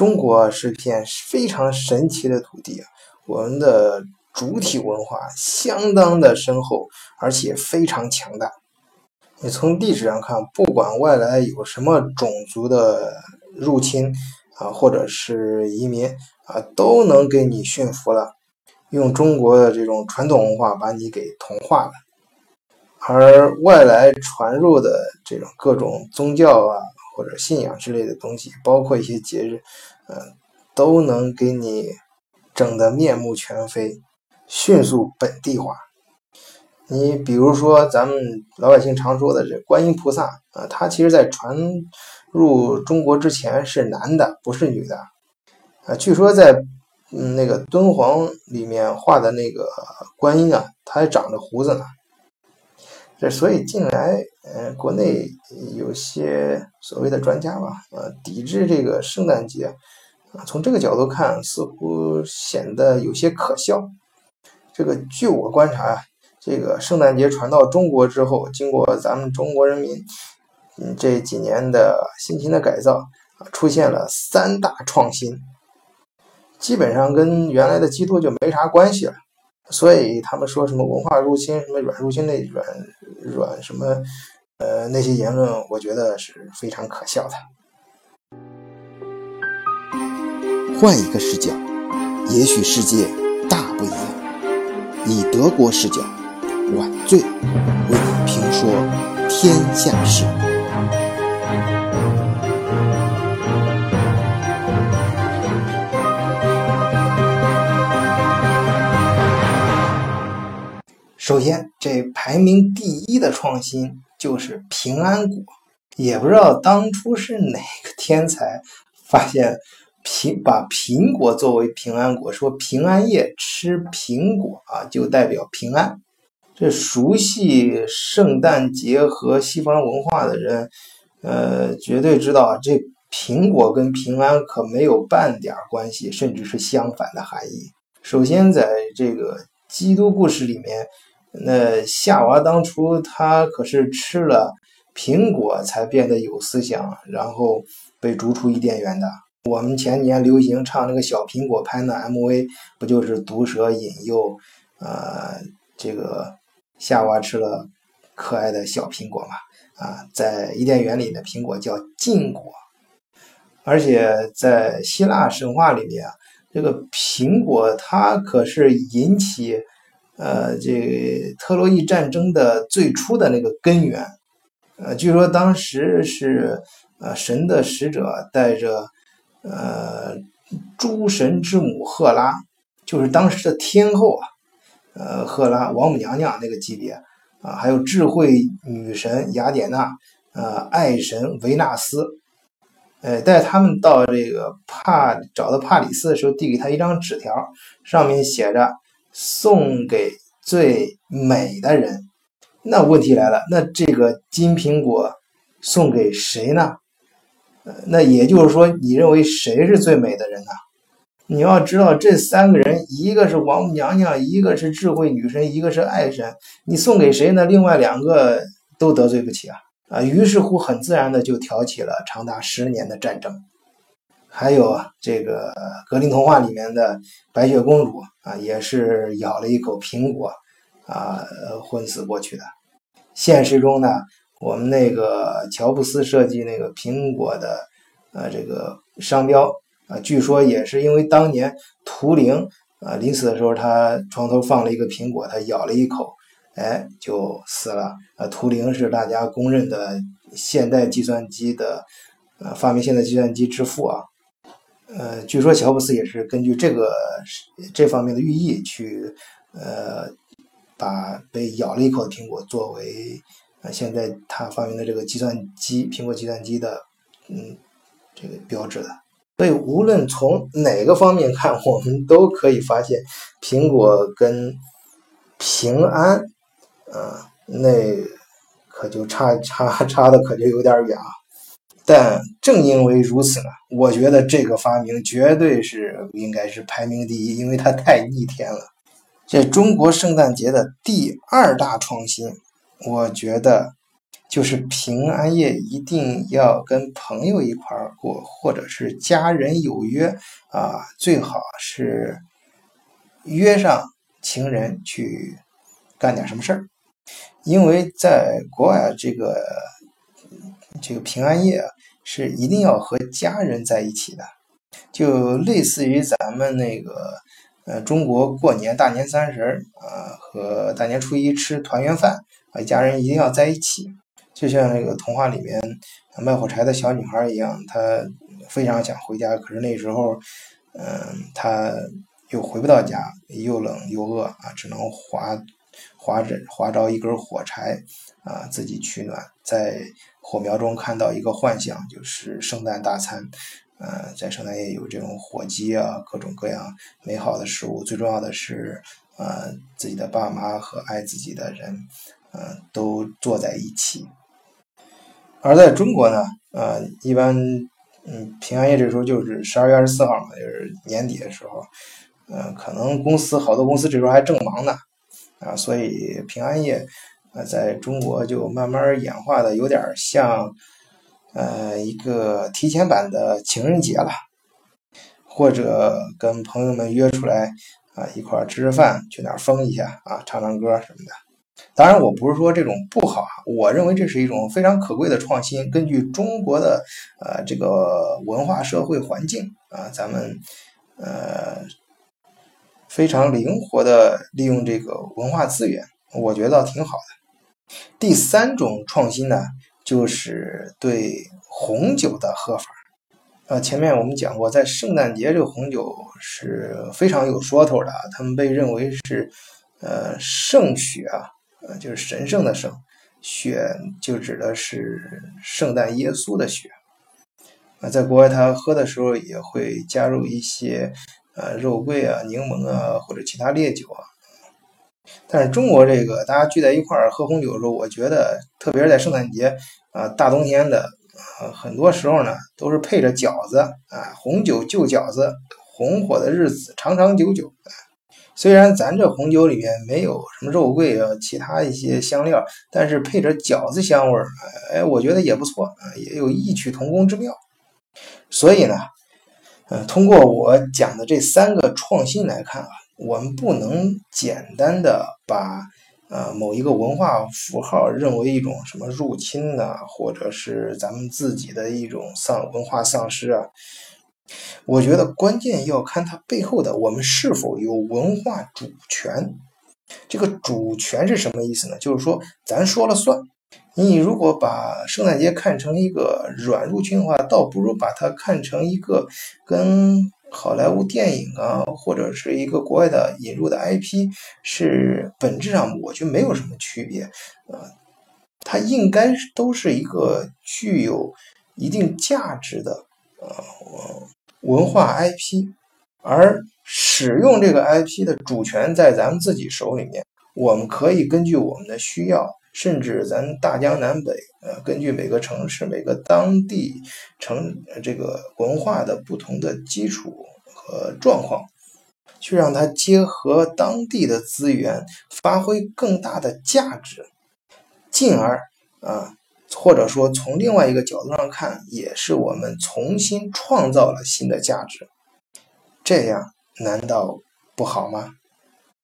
中国是片非常神奇的土地，我们的主体文化相当的深厚，而且非常强大。你从历史上看，不管外来有什么种族的入侵啊，或者是移民啊，都能给你驯服了，用中国的这种传统文化把你给同化了。而外来传入的这种各种宗教啊。或者信仰之类的东西，包括一些节日，嗯，都能给你整得面目全非，迅速本地化。你比如说，咱们老百姓常说的这观音菩萨啊，他其实在传入中国之前是男的，不是女的啊。据说在嗯那个敦煌里面画的那个观音啊，他还长着胡子呢。这所以近来，呃，国内有些所谓的专家吧，呃，抵制这个圣诞节，啊，从这个角度看，似乎显得有些可笑。这个据我观察啊，这个圣诞节传到中国之后，经过咱们中国人民，嗯，这几年的辛勤的改造，出现了三大创新，基本上跟原来的基督就没啥关系了。所以他们说什么文化入侵，什么软入侵那软软什么，呃，那些言论，我觉得是非常可笑的。换一个视角，也许世界大不一样。以德国视角，晚醉为你评说天下事。首先，这排名第一的创新就是平安果。也不知道当初是哪个天才发现苹把苹果作为平安果，说平安夜吃苹果啊就代表平安。这熟悉圣诞节和西方文化的人，呃，绝对知道这苹果跟平安可没有半点关系，甚至是相反的含义。首先，在这个基督故事里面。那夏娃当初他可是吃了苹果才变得有思想，然后被逐出伊甸园的。我们前年流行唱那个小苹果拍那 MV，不就是毒蛇引诱，呃，这个夏娃吃了可爱的小苹果嘛？啊，在伊甸园里的苹果叫禁果，而且在希腊神话里面，这个苹果它可是引起。呃，这特洛伊战争的最初的那个根源，呃，据说当时是呃神的使者带着呃诸神之母赫拉，就是当时的天后啊，呃赫拉王母娘娘那个级别啊，还有智慧女神雅典娜，呃爱神维纳斯，呃带他们到这个帕找到帕里斯的时候，递给他一张纸条，上面写着。送给最美的人，那问题来了，那这个金苹果送给谁呢？那也就是说，你认为谁是最美的人呢？你要知道，这三个人，一个是王母娘娘，一个是智慧女神，一个是爱神，你送给谁呢？另外两个都得罪不起啊！啊，于是乎，很自然的就挑起了长达十年的战争。还有这个格林童话里面的白雪公主啊，也是咬了一口苹果啊，昏死过去的。现实中呢，我们那个乔布斯设计那个苹果的呃这个商标啊，据说也是因为当年图灵啊临死的时候，他床头放了一个苹果，他咬了一口，哎就死了。啊，图灵是大家公认的现代计算机的呃发明现代计算机之父啊。呃，据说乔布斯也是根据这个这方面的寓意去，呃，把被咬了一口的苹果作为呃现在他发明的这个计算机苹果计算机的嗯这个标志的。所以无论从哪个方面看，我们都可以发现苹果跟平安，啊，那可就差差差的可就有点远啊。但正因为如此呢，我觉得这个发明绝对是应该是排名第一，因为它太逆天了。这中国圣诞节的第二大创新，我觉得就是平安夜一定要跟朋友一块过，或者是家人有约啊，最好是约上情人去干点什么事儿。因为在国外，这个这个平安夜啊，是一定要和家人在一起的，就类似于咱们那个呃中国过年大年三十儿啊和大年初一吃团圆饭啊，家人一定要在一起。就像那个童话里面卖火柴的小女孩一样，她非常想回家，可是那时候，嗯，她又回不到家，又冷又饿啊，只能划划着划着一根火柴啊，自己取暖。在火苗中看到一个幻象，就是圣诞大餐。呃，在圣诞夜有这种火鸡啊，各种各样美好的食物。最重要的是，呃，自己的爸妈和爱自己的人，呃，都坐在一起。而在中国呢，呃，一般，嗯，平安夜这时候就是十二月二十四号嘛，就是年底的时候，嗯，可能公司好多公司这时候还正忙呢，啊，所以平安夜，呃，在中国就慢慢演化的有点像，呃，一个提前版的情人节了，或者跟朋友们约出来啊，一块吃吃饭，去哪疯一下啊，唱唱歌什么的。当然，我不是说这种不好啊，我认为这是一种非常可贵的创新。根据中国的呃这个文化社会环境啊，咱们呃非常灵活的利用这个文化资源，我觉得挺好的。第三种创新呢，就是对红酒的喝法。呃，前面我们讲过，在圣诞节这个红酒是非常有说头的，他们被认为是呃圣血啊。呃，就是神圣的圣，血就指的是圣诞耶稣的血。啊，在国外他喝的时候也会加入一些呃肉桂啊、柠檬啊或者其他烈酒啊。但是中国这个大家聚在一块儿喝红酒的时候，我觉得特别是在圣诞节啊大冬天的，很多时候呢都是配着饺子啊，红酒就饺子，红火的日子长长久久。虽然咱这红酒里面没有什么肉桂啊，其他一些香料，但是配着饺子香味儿，哎，我觉得也不错啊，也有异曲同工之妙。所以呢，呃，通过我讲的这三个创新来看啊，我们不能简单的把呃某一个文化符号认为一种什么入侵呐，或者是咱们自己的一种丧文化丧失啊。我觉得关键要看它背后的我们是否有文化主权。这个主权是什么意思呢？就是说咱说了算。你如果把圣诞节看成一个软入侵的话，倒不如把它看成一个跟好莱坞电影啊，或者是一个国外的引入的 IP，是本质上我觉得没有什么区别。呃，它应该都是一个具有一定价值的，呃。文化 IP，而使用这个 IP 的主权在咱们自己手里面，我们可以根据我们的需要，甚至咱大江南北，呃，根据每个城市、每个当地城这个文化的不同的基础和状况，去让它结合当地的资源，发挥更大的价值，进而啊。或者说，从另外一个角度上看，也是我们重新创造了新的价值，这样难道不好吗？